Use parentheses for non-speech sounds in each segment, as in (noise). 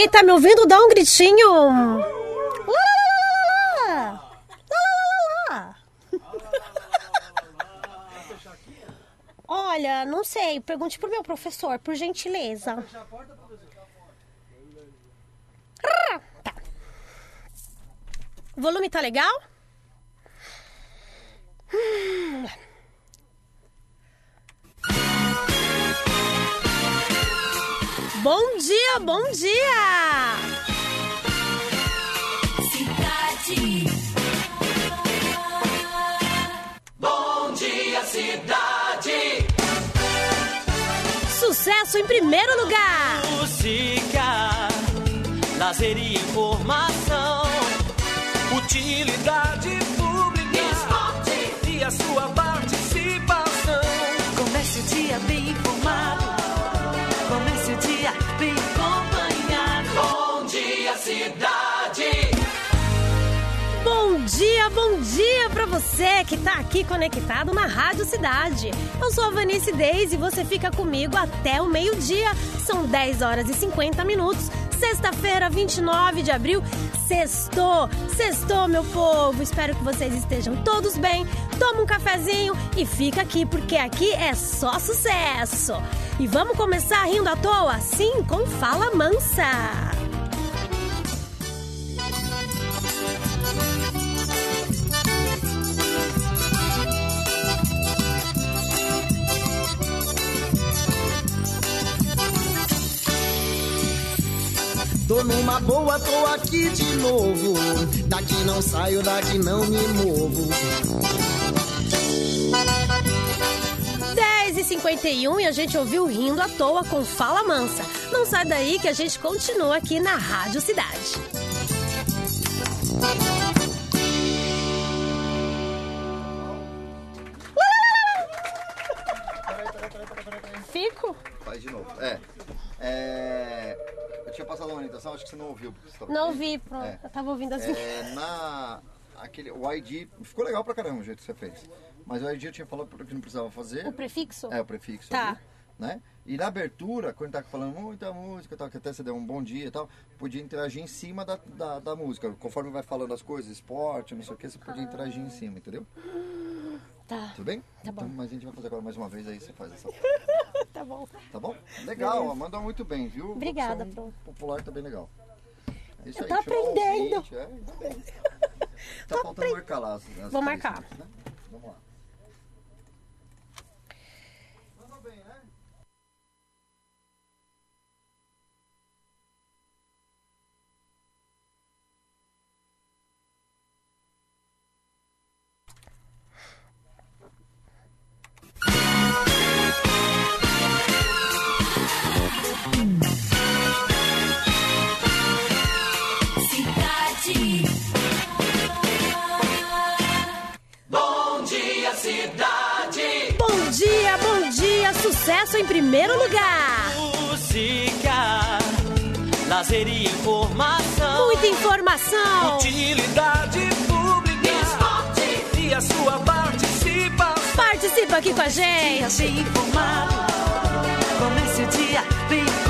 Quem tá me ouvindo, dá um gritinho. (laughs) Olha, não sei. Pergunte pro meu professor, por gentileza. Tá. O volume tá legal? Hum. Bom dia, bom dia! Cidade. Bom dia, cidade. Sucesso em primeiro lugar! Música, lazer e informação, utilidade pública Esporte. e a sua participação. Comece o dia bem informado. Cidade. Bom dia, bom dia pra você que tá aqui conectado na Rádio Cidade. Eu sou a Vanice Deis e você fica comigo até o meio-dia. São 10 horas e 50 minutos. Sexta-feira, 29 de abril. Sextou, sextou, meu povo. Espero que vocês estejam todos bem. Toma um cafezinho e fica aqui, porque aqui é só sucesso. E vamos começar rindo à toa? Sim, com Fala Mansa. Numa boa, tô aqui de novo. Daqui não saio, daqui não me movo. 10 e 51 e a gente ouviu rindo à toa com Fala Mansa. Não sai daí que a gente continua aqui na Rádio Cidade. Acho que você não ouviu. Porque você tava Não aqui. vi, pronto. É. Eu tava ouvindo assim. É, na. Aquele, o ID. Ficou legal pra caramba o jeito que você fez. Mas o ID eu tinha falado que não precisava fazer. O prefixo? É, o prefixo. Tá. ali, né? E na abertura, quando tá falando muita música, tal, que até você deu um bom dia e tal, podia interagir em cima da, da, da música. Conforme vai falando as coisas, esporte, não sei o que, você podia interagir em cima, entendeu? Tá, Tudo bem? Tá bom. Então, mas a gente vai fazer agora mais uma vez, aí você faz essa (laughs) tá bom. Tá bom? Legal, mandou muito bem, viu? Obrigada, Pro. popular tá bem legal. É isso Eu aí, tô aprendendo. ouvinte, é, (laughs) tá bem. Tá faltando marcar lá. as- as Vou marcar. né? Vamos lá. Em primeiro lugar! Música, lazer e informação, Muita informação! utilidade pública Esporte. e a sua participação. Participa aqui com a Dia gente! bem informado. Comece o dia bem acompanhado.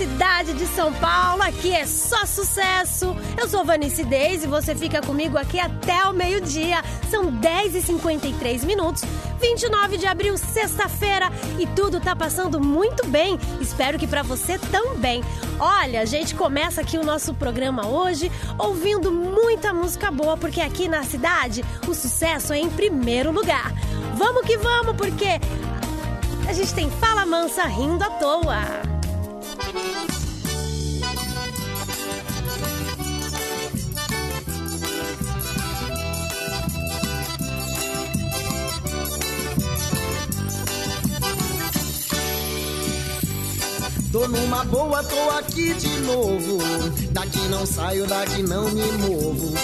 Cidade de São Paulo. Aqui é só sucesso. Eu sou Vanice Deis e você fica comigo aqui até o meio-dia. São 10h53 minutos, 29 de abril, sexta-feira. E tudo tá passando muito bem. Espero que pra você também. Olha, a gente começa aqui o nosso programa hoje ouvindo muita música boa, porque aqui na cidade o sucesso é em primeiro lugar. Vamos que vamos, porque a gente tem Fala Mansa rindo à toa. Tô numa boa, tô aqui de novo. Daqui não saio, daqui não me movo.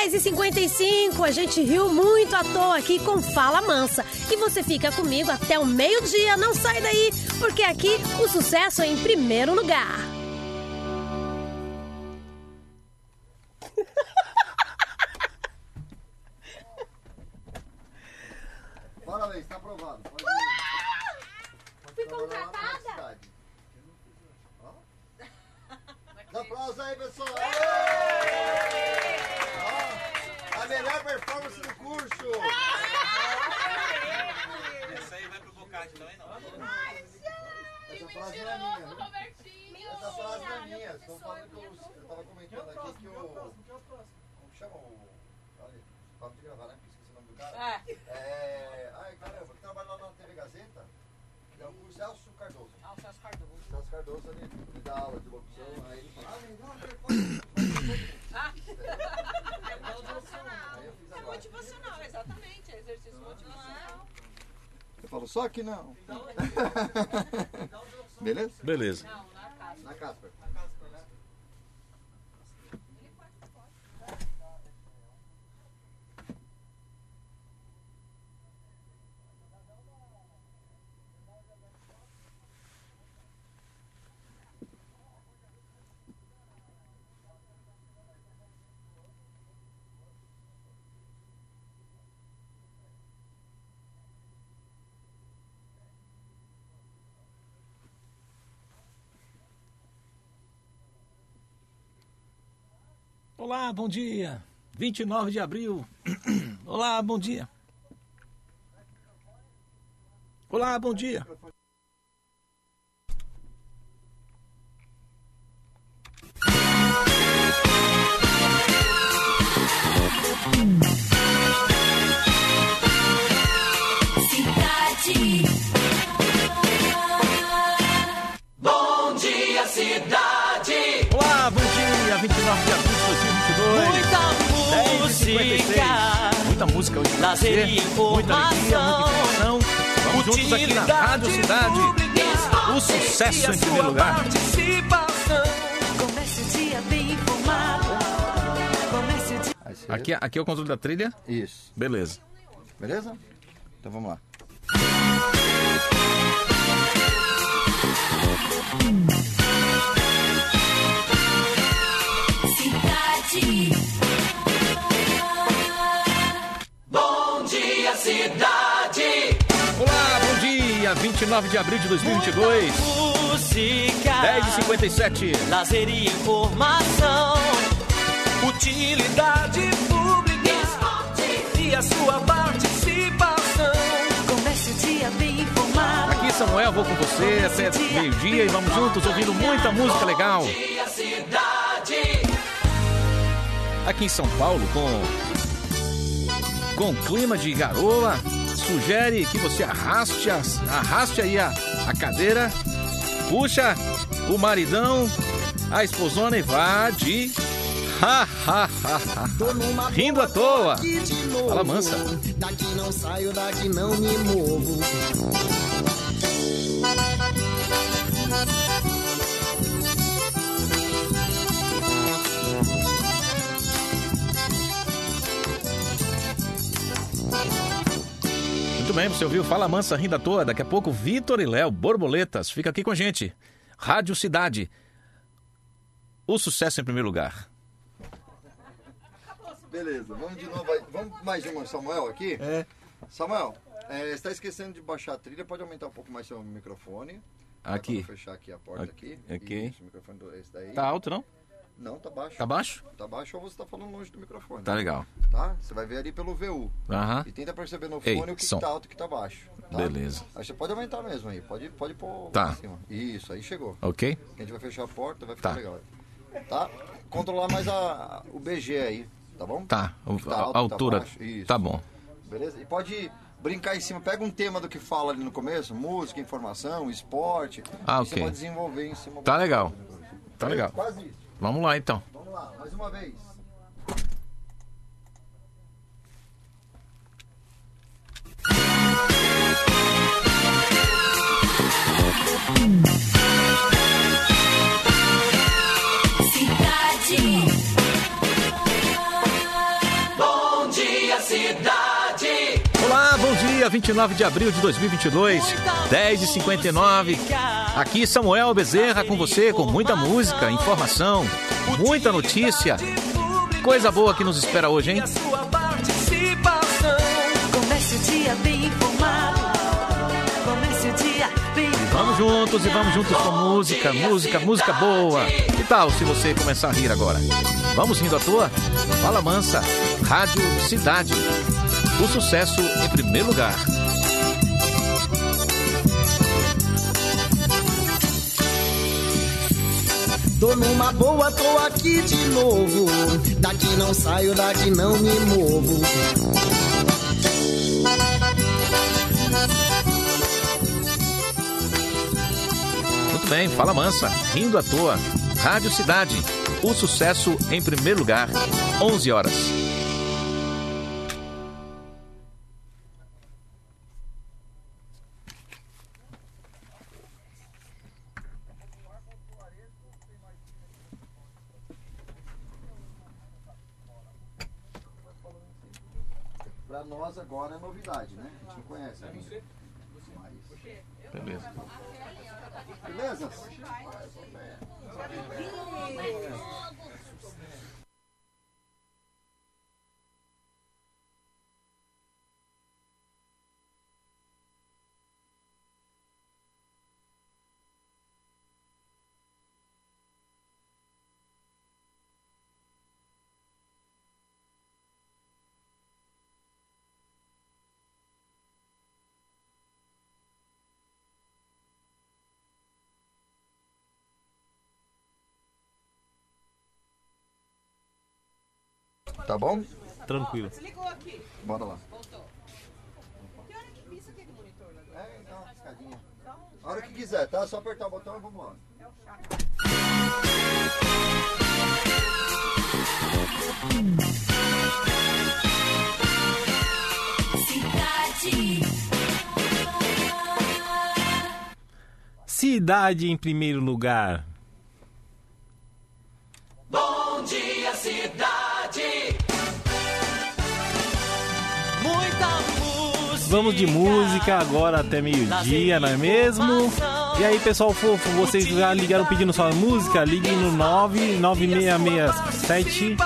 10h55, a gente riu muito à toa aqui com Fala Mansa. E você fica comigo até o meio-dia, não sai daí, porque aqui o sucesso é em primeiro lugar. Parabéns, Leis, tá aprovado. Ah! Fui contratada. (laughs) Aplausos aí, pessoal. Melhor performance do curso. Essa aí vai pro Bocate também, não. Essa frase não é minha. viu? Essa frase não é minha. Estou falando que eu, eu tava comentando aqui que o. Como chama o. Olha, papo de gravar, né? Porque esqueci o nome do cara. É. Ai, caramba, que trabalha lá na TV Gazeta. que É o Celso Cardoso. Ah, o Celso Cardoso. Celso Cardoso ali, ele dá aula de locução, aí ele fala, ah, melhor performance. Aí eu fiz É agora. Motivacional, exatamente. É exercício motivacional. Eu falo, só que não. (laughs) Beleza? Beleza. Na Casper. Olá, bom dia. 29 de abril. (clears throat) Olá, bom dia. Olá, bom dia. Cidade. Bom dia, cidade. Olá, bom dia. 29 de abril de 2022. Muita 10h56. música. Muita música hoje pra você. Muita alegria, muita informação. Vamos juntos aqui na Rádio Cidade. O sucesso em primeiro lugar. Participação. Comece o dia bem informado. Comece o dia. Aí você- Aqui, aqui é o controle da trilha. Isso. Beleza. Beleza? Então vamos lá. Cidade. Dia, cidade. Olá, bom dia. 29 de abril de 2022. Música. 10h57. Lazer e informação. Utilidade pública. Esporte. E a sua participação. Comece o dia bem informado. Aqui, Samuel, vou com você até meio-dia e vamos juntos ouvindo muita música legal. Dia, cidade. Aqui em São Paulo, com, com clima de garoa, sugere que você arraste, as- arraste aí a, a cadeira, puxa o maridão, a esposona e vá de. Ha, ha, ha, ha. Tô numa Rindo à toa. Fala mansa. Daqui não saio, daqui não me movo. Muito bem, você ouviu Fala Mansa rindo à toa. Daqui a pouco, Vitor e Léo, Borboletas. Fica aqui com a gente. Rádio Cidade. O sucesso em primeiro lugar. Beleza, vamos de novo aí. Vamos mais uma, Samuel, aqui? É. Samuel, é, você está esquecendo de baixar a trilha, pode aumentar um pouco mais seu microfone. Aqui. Vou fechar aqui a porta aqui. Ok. Isso, o microfone do, esse daí. Tá alto, não? Não, tá baixo. Tá baixo? Tá baixo ou você tá falando longe do microfone. Tá legal. Tá? Você vai ver ali pelo VU. Aham. E tenta perceber no Ei, fone o que, som. que tá alto e o que tá baixo. tá? Beleza. Aí você pode aumentar mesmo aí. Pode, pode pôr Tá. pra cima. Isso, aí chegou. Ok? A gente vai fechar a porta, vai ficar Tá. legal. Tá? Controlar mais a, o BG aí, tá bom? Tá. O- Que tá a, alto, a tá altura. baixo, isso. Tá bom. Beleza? E pode brincar em cima. Pega um tema do que fala ali no começo, música, informação, esporte. Ah, e Você ok. pode desenvolver em cima. Tá legal. Tá legal. Quase isso. Vamos lá então. Vamos lá, mais uma vez. Cidade. Dia. 29 de abril de 2022, 10h59. Aqui Samuel Bezerra com você, com muita música, informação, muita notícia. Coisa boa que nos espera hoje, hein? Vamos juntos e vamos juntos com música, música, música boa. Que tal se você começar a rir agora? Vamos rindo à toa? Fala Mansa, Rádio Cidade. O sucesso em primeiro lugar. Tô numa boa, tô aqui de novo. Daqui não saio, daqui não me movo. Muito bem, fala Mansa, rindo à toa. Rádio Cidade. O sucesso em primeiro lugar. 11 horas. Agora é novidade, né? A gente não conhece ainda. Mas... Beleza. Beleza? Tá bom? Tranquilo. Ligou aqui. Bora lá. Voltou. Que hora que isso aqui do monitor lá? É, dá uma piscadinha. A hora que quiser, tá? Só apertar o botão e vamos lá. Cidade em primeiro lugar. Vamos de música agora até meio-dia, não é mesmo? E aí, pessoal fofo, vocês já ligaram pedindo sua música? Liguem no 99667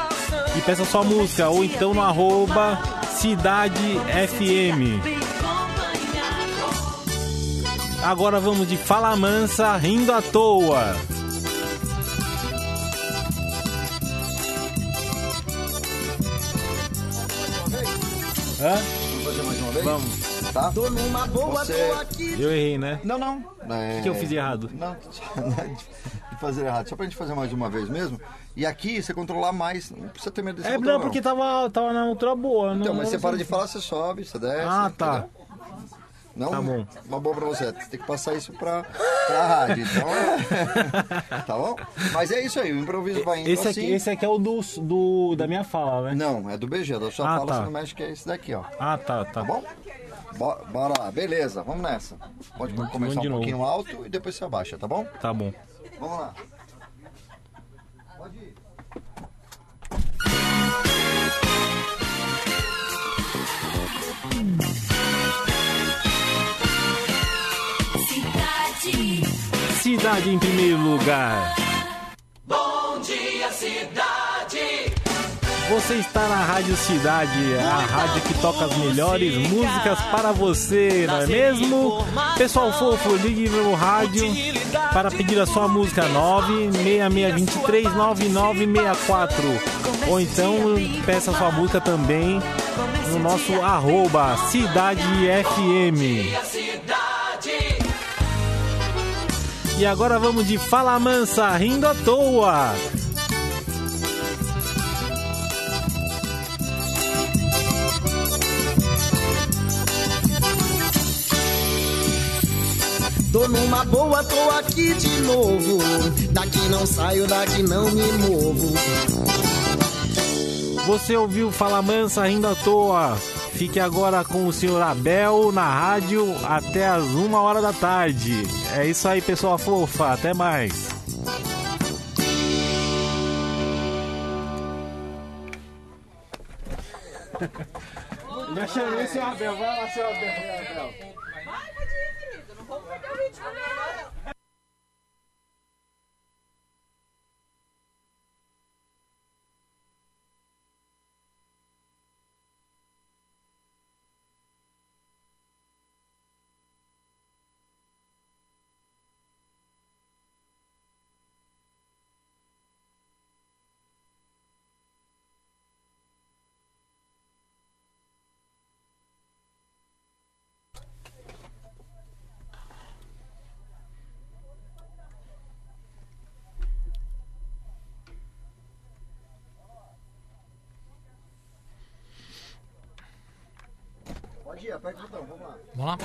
e peça sua música, ou então no arroba Cidade FM. Agora vamos de Fala Mansa, rindo à toa. Hã? Vamos fazer mais uma vez? Vamos. Tá? Tô numa boa, Você- tô aqui. Eu errei, né? Não, não. O que eu fiz de errado? Não, (laughs) de fazer errado. Só pra gente fazer mais uma vez mesmo. E aqui você controlar mais. Não precisa ter medo desse É, botão, não, porque tava, tava na altura boa. Então, não, mas você não- para de falar, você sobe, você desce. Ah, tá. entendeu? Não, Tá bom. Uma boa pra você. Você tem que passar isso pra, pra rádio. Então, é... (laughs) tá bom? Mas é isso aí, o improviso vai indo Esse assim. aqui, esse aqui é o do, do, da minha fala, né? Não, é do BG, da sua Ah, fala tá. você não mexe, que é esse daqui, ó. Ah, tá, tá. Tá bom? Bo- Bora lá, beleza, vamos nessa. Pode começar um pouquinho alto e depois você abaixa, tá bom? Tá bom. Vamos lá. Cidade em primeiro lugar. Bom dia, cidade. Você está na Rádio Cidade, a rádio que toca as melhores músicas para você, não é mesmo? Pessoal fofo, ligue no rádio para pedir a sua música 966239964 ou então peça a sua música também no nosso arroba Cidade FM. E agora vamos de Fala Mansa, rindo à toa. Tô numa boa, tô aqui de novo. Daqui não saio, daqui não me movo. Você ouviu Fala Mansa rindo à toa. Fique agora com o senhor Abel na rádio até as uma hora da tarde. É isso aí, pessoal fofa. Até mais. Já chamei o senhor Abel. Vai lá, senhor Abel. Aperta o botão, vamos lá. Vamos lá.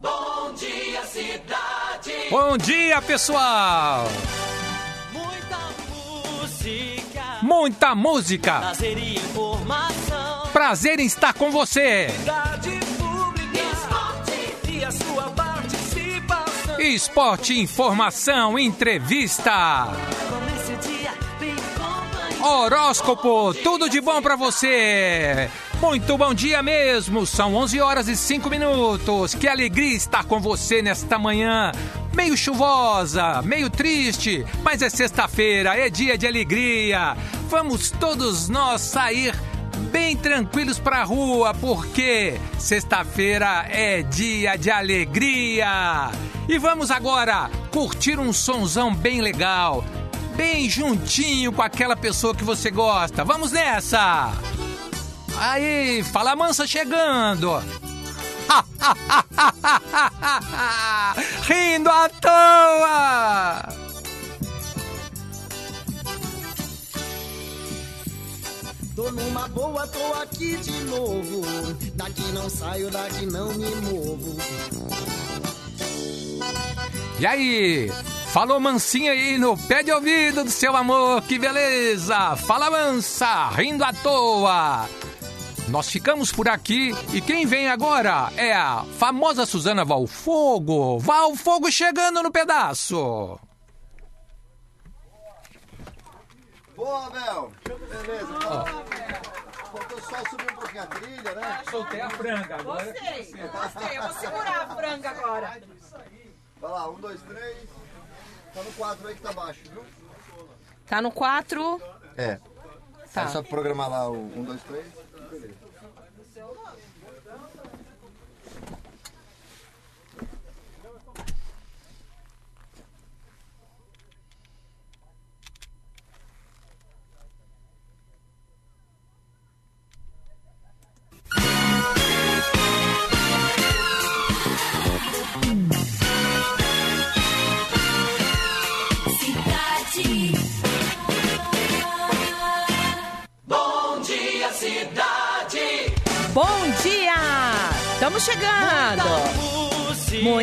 Bom dia, cidade. Bom dia, pessoal! Muita música. Prazer em estar com você! Esporte, informação, entrevista, horóscopo, tudo de bom pra você! Muito bom dia mesmo! São 11 horas e 5 minutos. Que alegria estar com você nesta manhã. Meio chuvosa, meio triste, mas é sexta-feira, é dia de alegria. Vamos todos nós sair bem tranquilos pra rua, porque sexta-feira é dia de alegria. E vamos agora curtir um sonzão bem legal, bem juntinho com aquela pessoa que você gosta. Vamos nessa! Aí, fala mansa chegando. (laughs) Rindo à toa. Tô numa boa, tô aqui de novo. Daqui não saio, daqui não me movo. E aí? Falou mansinha aí no pé de ouvido do seu amor, que beleza! Fala mansa, rindo à toa. Nós ficamos por aqui e quem vem agora é a famosa Suzana Valfogo. Valfogo chegando no pedaço. Boa, Abel. Beleza, então. Faltou só subir um pouquinho a trilha, né? Soltei a franga Gostei, gostei. Eu vou segurar a franga agora. Vai lá, um, dois, três. Tá no quatro aí que tá baixo, viu? Tá no 4. É. Tá. É só programar lá o um, dois, três.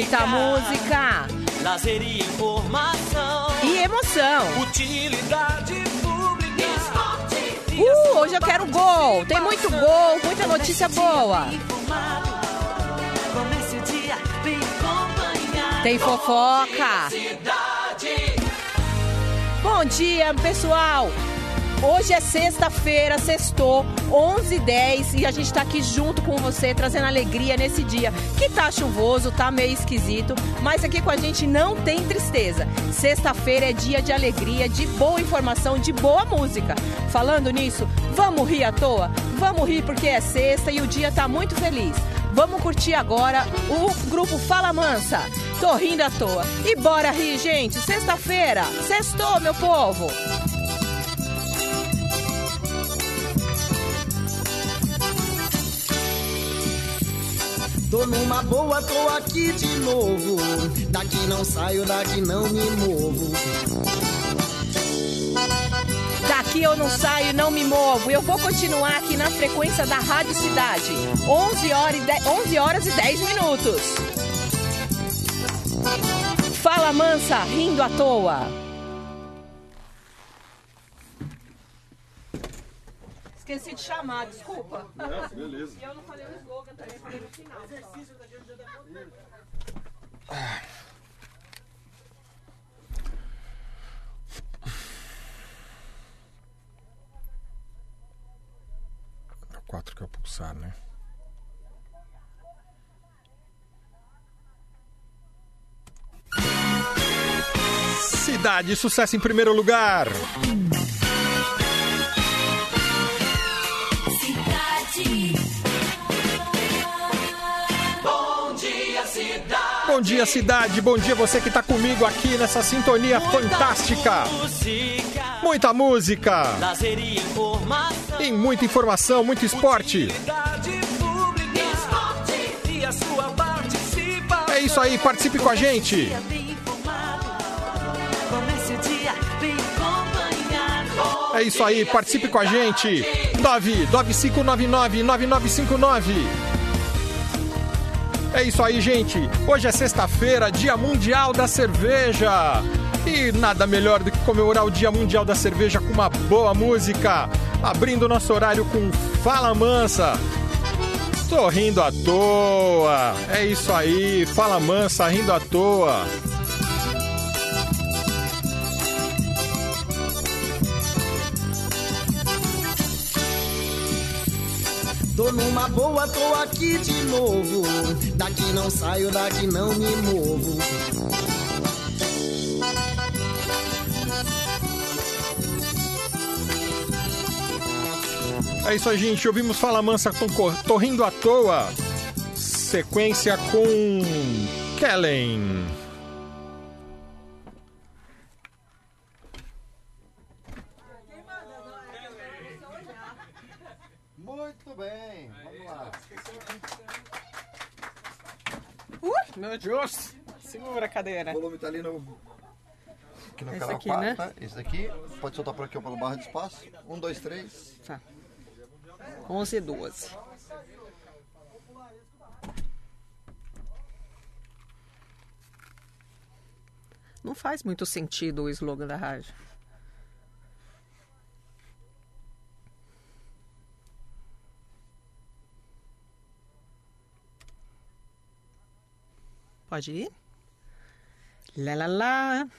Muita música Lazer e informação. e emoção. Utilidade pública. Esporte. E Uh, hoje eu quero gol. Tem muito gol, muita notícia boa. Informado. Comece o dia bem acompanhado. Tem fofoca. Bom dia, pessoal. Hoje é sexta-feira, sextou, 11 h 10 e a gente tá aqui junto com você, trazendo alegria nesse dia que tá chuvoso, tá meio esquisito, mas aqui com a gente não tem tristeza. Sexta-feira é dia de alegria, de boa informação, de boa música. Falando nisso, vamos rir à toa? Vamos rir porque é sexta e o dia tá muito feliz. Vamos curtir agora o grupo Fala Mansa. Tô rindo à toa. E bora rir, gente. Sexta-feira. Sextou, meu povo. Tô numa boa, tô aqui de novo. Daqui não saio, daqui não me movo. Daqui eu não saio, não me movo. Eu vou continuar aqui na frequência da Rádio Cidade. 11 horas e 10, 11 horas e 10 minutos. Fala mansa, rindo à toa. Esqueci de chamar, desculpa. beleza. E eu não falei o slogan também, falei no final. É o 4 que é o pulsar, né? Cidade, sucesso em primeiro lugar. Bom dia, cidade. Bom dia, você que tá comigo aqui nessa sintonia fantástica. Música. Muita música, Lazer e informação. tem muita informação, muito esporte. Esporte. E a sua participação. É isso aí, participe com a gente. Dia bem informado. Comece o dia bem acompanhado. É isso aí, participe com a gente. 995999959. É isso aí, gente. Hoje é sexta-feira, Dia Mundial da Cerveja. E nada melhor do que comemorar o Dia Mundial da Cerveja com uma boa música. Abrindo nosso horário com Fala Mansa. Tô rindo à toa. É isso aí, Fala Mansa rindo à toa. Tô numa boa, tô aqui de novo. Daqui não saio, daqui não me movo. É isso aí, gente. Ouvimos Fala Mansa com Tô Rindo à Toa. Sequência com Kellen. Uh, meu Deus. Segura a cadeira. O volume tá ali no. Aqui no Esse canal aqui, 4, né? tá? Esse aqui. Pode soltar por aqui pelo barra de espaço. Um, dois, três. Tá. 11 e 12. Não faz muito sentido o slogan da rádio. Pode ir? Lá, lá,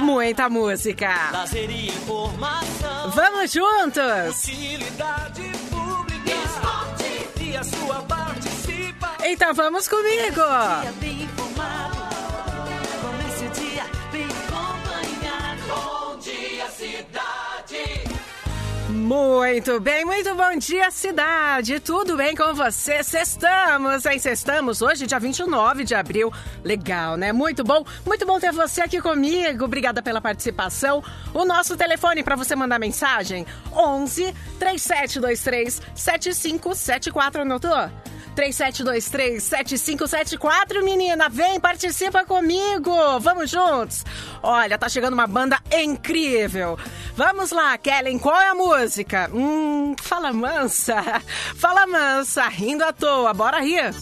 Muita música! e informação. Vamos juntos! Pública. Esporte. E a sua participação. Então vamos comigo! Muito bem, muito bom dia, cidade! Tudo bem com você? Sextamos, hein? Sextamos hoje, dia 29 de abril. Legal, né? Muito bom, muito bom ter você aqui comigo. Obrigada pela participação. O nosso telefone para você mandar mensagem: 11 3723 7574. Anotou? 3723-7574, menina. Vem, participa comigo. Vamos juntos. Olha, tá chegando uma banda incrível. Vamos lá, Kellen, qual é a música? Hum, fala mansa. (laughs) Fala mansa, rindo à toa. Bora rir.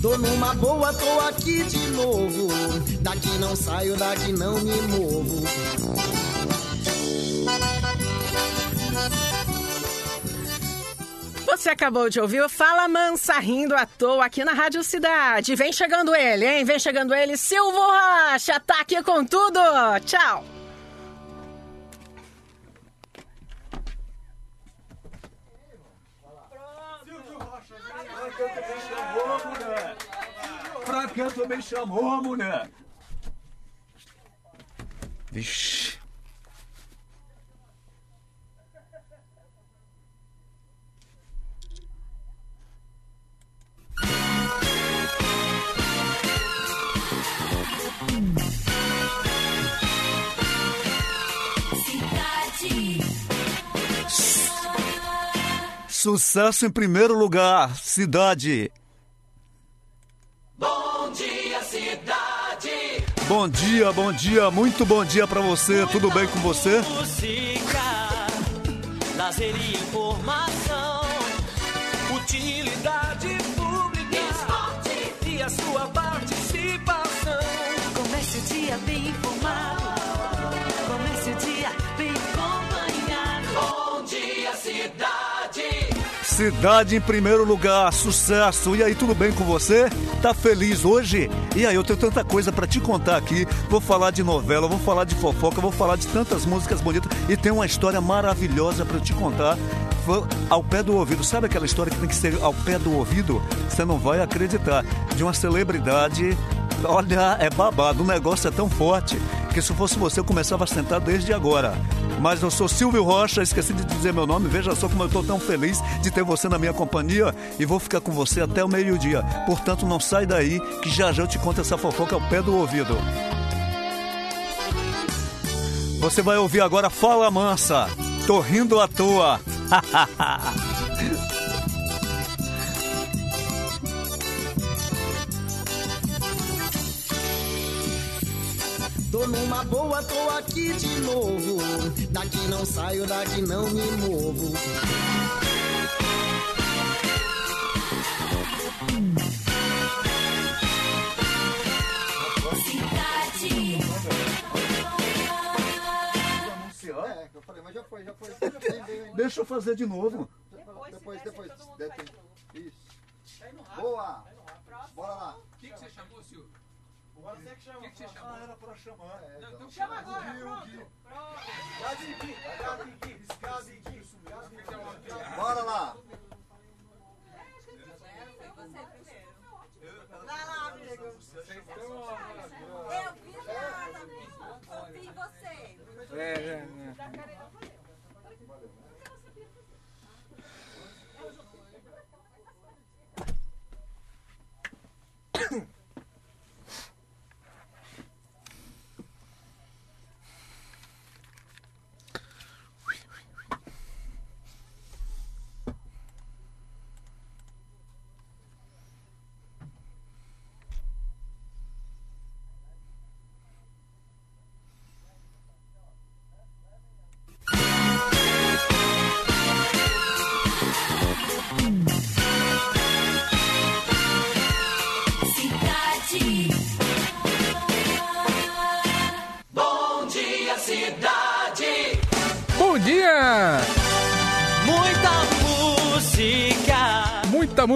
Tô numa boa, tô aqui de novo. Daqui não saio, daqui não me movo. Você acabou de ouvir o Fala Mansa rindo à toa aqui na Rádio Cidade. Vem chegando ele, hein? Vem chegando ele, Silvio Rocha. Tá aqui com tudo. Tchau. Franca também chamou, mulher. Vixe. Cidade. Sucesso em primeiro lugar, cidade. Bom. Bom dia, bom dia, muito bom dia pra você. Tudo bem com você? Música, lazer e informação. Cidade em primeiro lugar, sucesso. E aí, tudo bem com você? Tá feliz hoje? E aí, eu tenho tanta coisa pra te contar aqui. Vou falar de novela, vou falar de fofoca, vou falar de tantas músicas bonitas e tem uma história maravilhosa eu te contar. Ao pé do ouvido, sabe aquela história que tem que ser ao pé do ouvido? Você não vai acreditar. De uma celebridade. Olha, é babado, o negócio é tão forte que se fosse você eu começava a sentar desde agora. Mas eu sou Silvio Rocha, esqueci de dizer meu nome. Veja só como eu estou tão feliz de ter você na minha companhia e vou ficar com você até o meio-dia. Portanto, não sai daí que já já eu te conto essa fofoca ao pé do ouvido. Você vai ouvir agora Fala Mansa. Tô rindo à toa. (laughs) Tô numa boa, tô aqui de novo. Daqui não saio, daqui não me movo. É, eu falei, mas já foi, já foi. Deixa eu fazer de novo. Depois, depois. depois. Ter- Isso. Boa. Chama. O que que você chamou? Ah, era pra chamar. então chama agora, Bora lá. Vai lá, amigo. Eu vi nada, amigo. Ouvi você. É, é, é.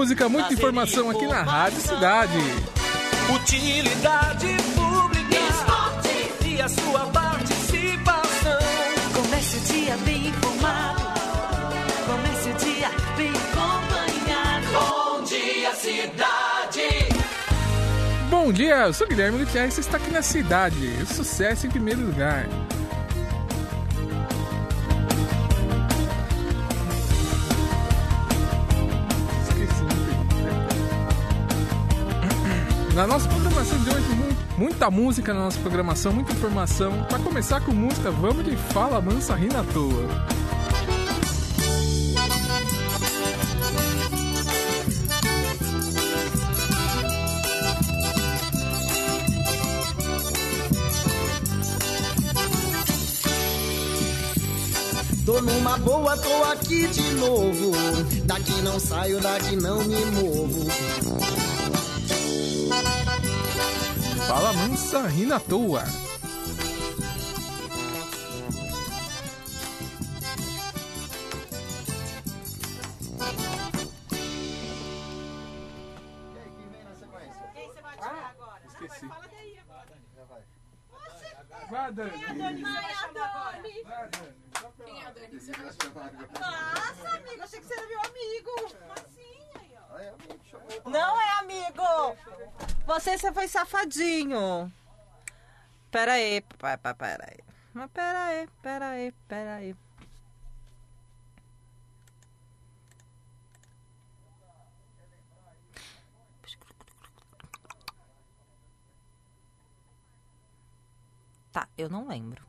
Música, muita informação aqui na Rádio Cidade. Utilidade pública. Esporte. E a sua participação. Comece o dia bem informado. Comece o dia bem acompanhado. Bom dia, cidade. Bom dia, eu sou Guilherme Gutierrez e você está aqui na cidade. Sucesso em primeiro lugar. Na nossa programação de hoje, mu- muita música na nossa programação, muita informação. Para começar com música, vamos de Fala Mansa Rina à Toa. Tô numa boa, tô aqui de novo. Daqui não saio, daqui não me movo. Fala Mansa Rina à Toa. E aí, quem vem na sequência? Quem você vai agora. Já vai. Vai, Dani. Quem é a Dani você vai chamar? Vai, Dani. Nossa, amigo, achei que você era meu amigo. Assim, aí, ó. Aí. Não é amigo. Você, você foi safadinho. Pera aí, pera aí. Mas pera aí, pera aí, pera aí. Tá, eu não lembro.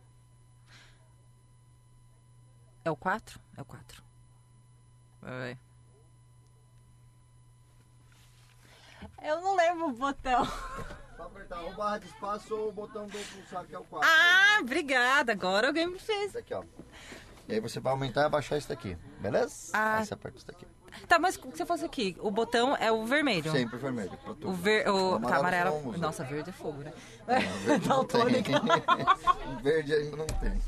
É o 4? É o 4. Vai. Eu não lembro o botão. Só apertar ou barra de espaço ou o botão do pulsar, que é o 4. Ah, obrigada. Agora alguém me fez. Esse aqui, ó. E aí você vai aumentar e abaixar isso daqui, beleza? Ah. Aí você aperta isso daqui. Tá, mas se fosse aqui, o botão é o vermelho. Sempre vermelho. pra tudo. O ver... O... Tá, amarelo. não usa. Nossa, verde é fogo, né? Verde (laughs) não tem. (laughs) Verde ainda não tem.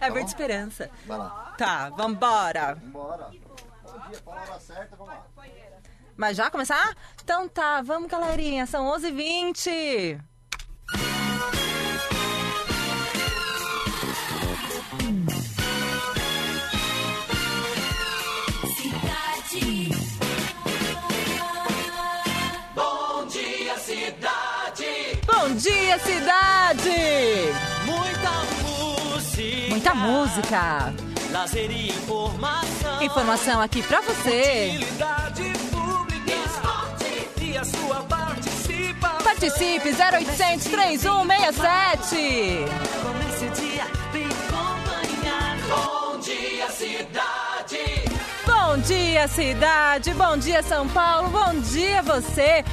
É verde esperança. Vai lá. Tá, vambora. Bora. Bom Fala a hora certa, vamos lá. Mas já começar? Então tá, vamos galerinha, são 11h20. Bom dia, cidade. Bom dia, cidade! Muita música. Muita música. Lazer e informação. Informação aqui pra você. Utilidade Participe 0800 3167. Comece o dia bem acompanhado. Bom dia, cidade. Bom dia, cidade! Bom dia, São Paulo! Bom dia, você!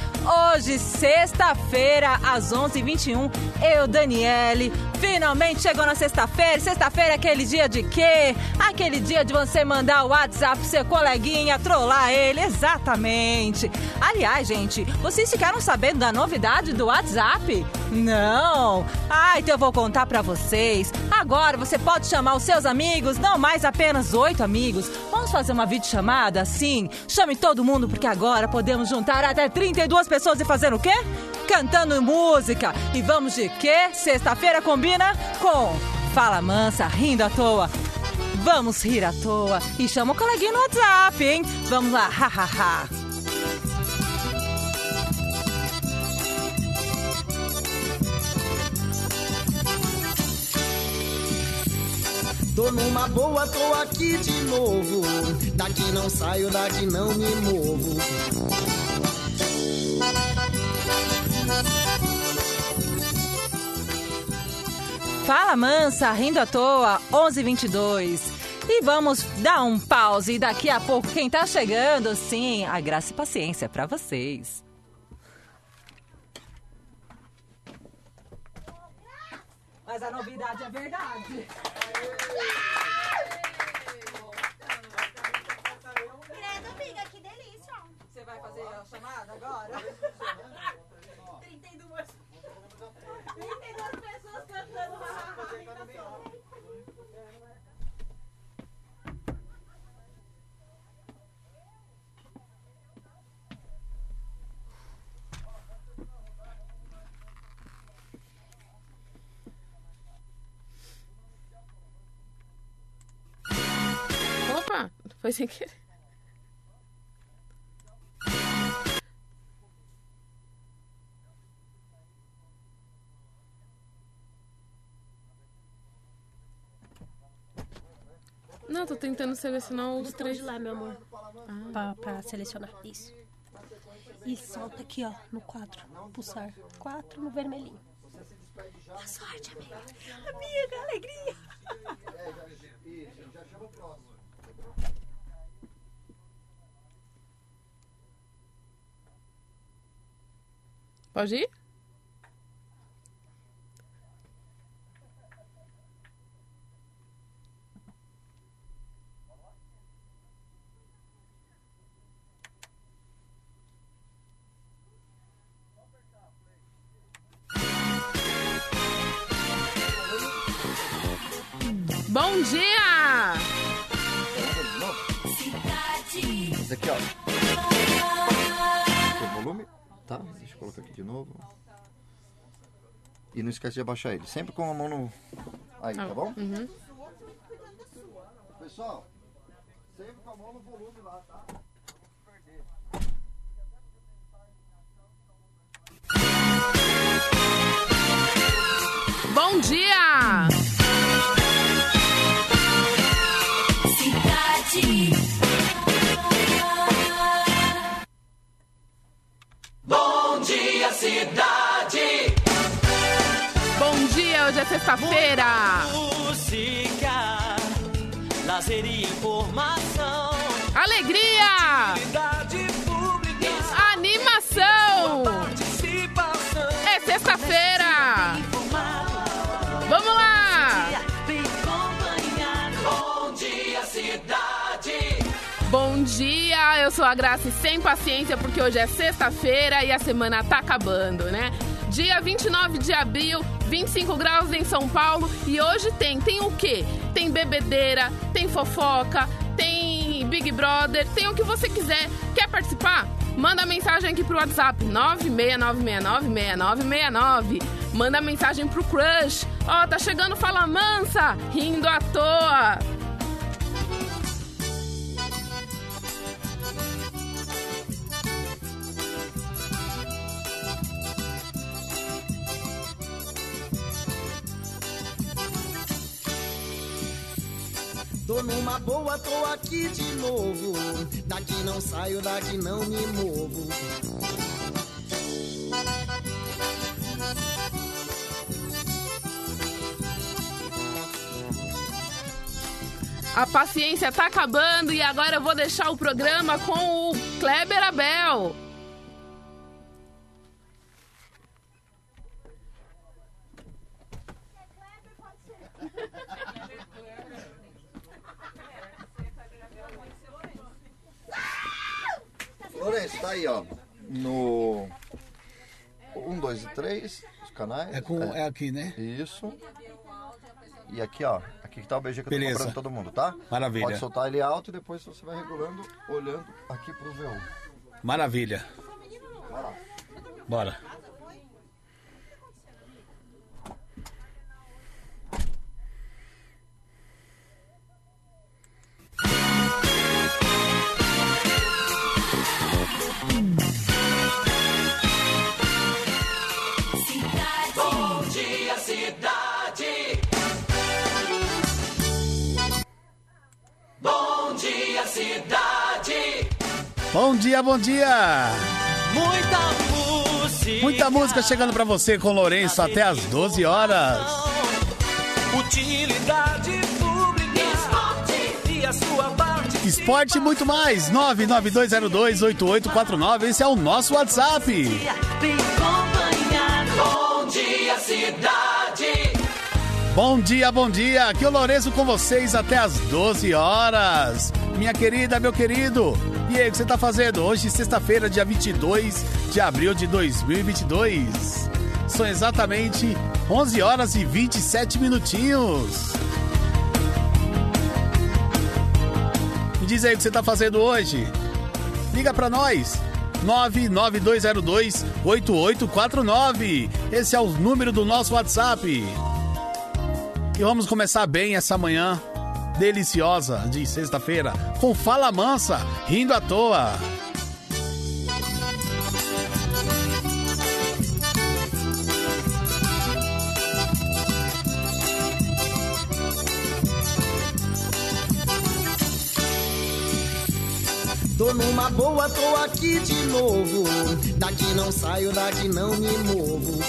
Hoje, sexta-feira, às 11h21, eu, Daniele, finalmente chegou na sexta-feira. Sexta-feira é aquele dia de quê? Aquele dia de você mandar o WhatsApp pro seu coleguinha, trollar ele, exatamente. Aliás, gente, vocês ficaram sabendo da novidade do WhatsApp? Não! Ah, então eu vou contar pra vocês. Agora você pode chamar os seus amigos, não mais apenas oito amigos. Vamos fazer uma videochamada? Sim. Chame todo mundo, porque agora podemos juntar até 32 pessoas e fazer o quê? Cantando música. E vamos de quê? Sexta-feira combina com Fala Mansa, rindo à toa. Vamos rir à toa. E chama o coleguinha no WhatsApp, hein? Vamos lá, hahaha. Tô numa boa, tô aqui de novo. Daqui não saio, daqui não me movo. Fala Mansa, rindo à toa, 11:22. E vamos dar um pause. E daqui a pouco, quem tá chegando, sim, a graça e paciência pra vocês. Mas a novidade é verdade. Credo, amiga, que delícia. Você vai fazer a chamada agora? (laughs) foi sem querer. Não, tô tentando selecionar os três. de lá, meu amor. Pra, pra selecionar. Isso. E solta aqui, ó, no 4. Pulsar. 4 no vermelhinho. Boa sorte, amiga. Amiga, alegria. Isso, já chama o próximo. Pode ir? Bom dia! Esse aqui, ó. Tá? Deixa eu colocar aqui de novo. E não esquece de abaixar ele. Sempre com a mão no. Aí, tá bom? Uhum. Pessoal, sempre com a mão no volume lá, tá? Eu sou a Graça e sem paciência porque hoje é sexta-feira e a semana tá acabando, né? Dia 29 de abril, 25 graus em São Paulo e hoje tem, tem o quê? Tem bebedeira, tem fofoca, tem Big Brother, tem o que você quiser. Quer participar? Manda mensagem aqui pro WhatsApp 969696969. Manda mensagem pro Crush. Ó, tá chegando Fala Mansa, rindo à toa. Tô numa boa, tô aqui de novo. Daqui não saio, daqui não me movo. A paciência tá acabando e agora eu vou deixar o programa com o Kleber Abel. Canais. É, com, é aqui, né? Isso. E aqui, ó. Aqui que tá o BG que eu tô Beleza. cobrando todo mundo, tá? Maravilha. Pode soltar ele alto e depois você vai regulando, olhando aqui pro VU. Maravilha. Vai lá. Bora. Bom cidade. Bom dia, bom dia! Muita música. Muita música chegando pra você com Lourenço até às 12 horas. Utilidade pública. Esporte. E a sua parte. Esporte e muito mais. 992028849. Esse é o nosso WhatsApp. Bem. Bom dia, cidade. Bom dia, bom dia. Aqui é o Lourenço com vocês até às 12 horas. Minha querida, meu querido. E aí, o que você tá fazendo? Hoje, sexta-feira, dia 22 de abril de 2022. São exatamente 11 horas e 27 minutinhos. Me diz aí o que você tá fazendo hoje. Liga pra nós. 992028849. Esse é o número do nosso WhatsApp. E vamos começar bem essa manhã deliciosa de sexta-feira com Fala Mansa, rindo à toa. Tô numa boa, tô aqui de novo. Daqui não saio, daqui não me movo.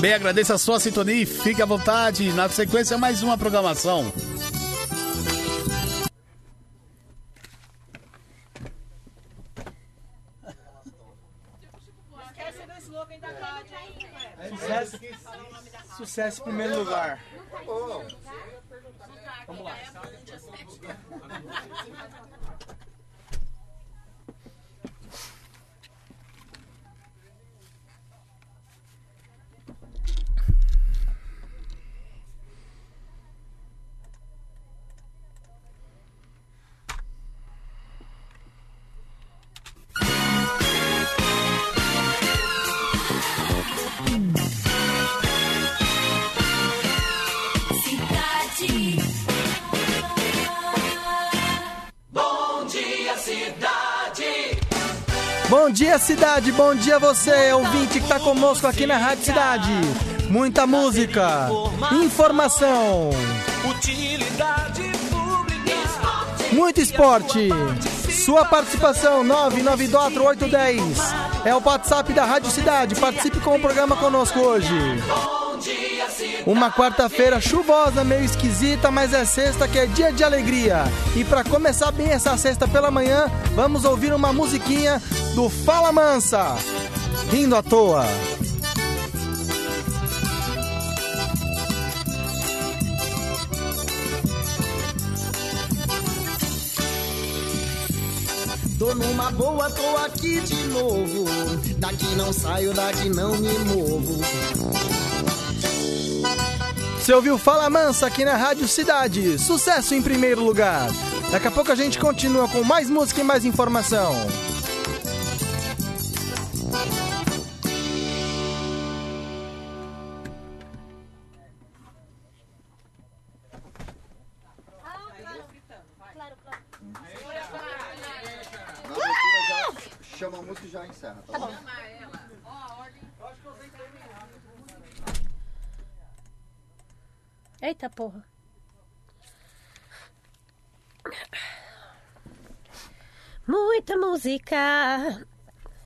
Bem, agradeço a sua sintonia e fique à vontade. Na sequência, mais uma programação. Sucesso em primeiro lugar. Vamos lá. Dia, cidade. Bom dia, você, ouvinte que tá conosco aqui na Rádio Cidade. Muita música, informação, Utilidade pública. Muito esporte. Sua participação 994-810 é o WhatsApp da Rádio Cidade. Participe com o programa conosco hoje. Uma quarta-feira chuvosa, meio esquisita, mas é sexta que é dia de alegria. E para começar bem essa sexta pela manhã, vamos ouvir uma musiquinha do Fala Mansa. Rindo à toa. Tô numa boa, tô aqui de novo. Daqui não saio, daqui não me movo. Você ouviu Fala Mansa aqui na Rádio Cidade. Sucesso em primeiro lugar. Daqui a pouco a gente continua com mais música e mais informação. Eita porra. Muita música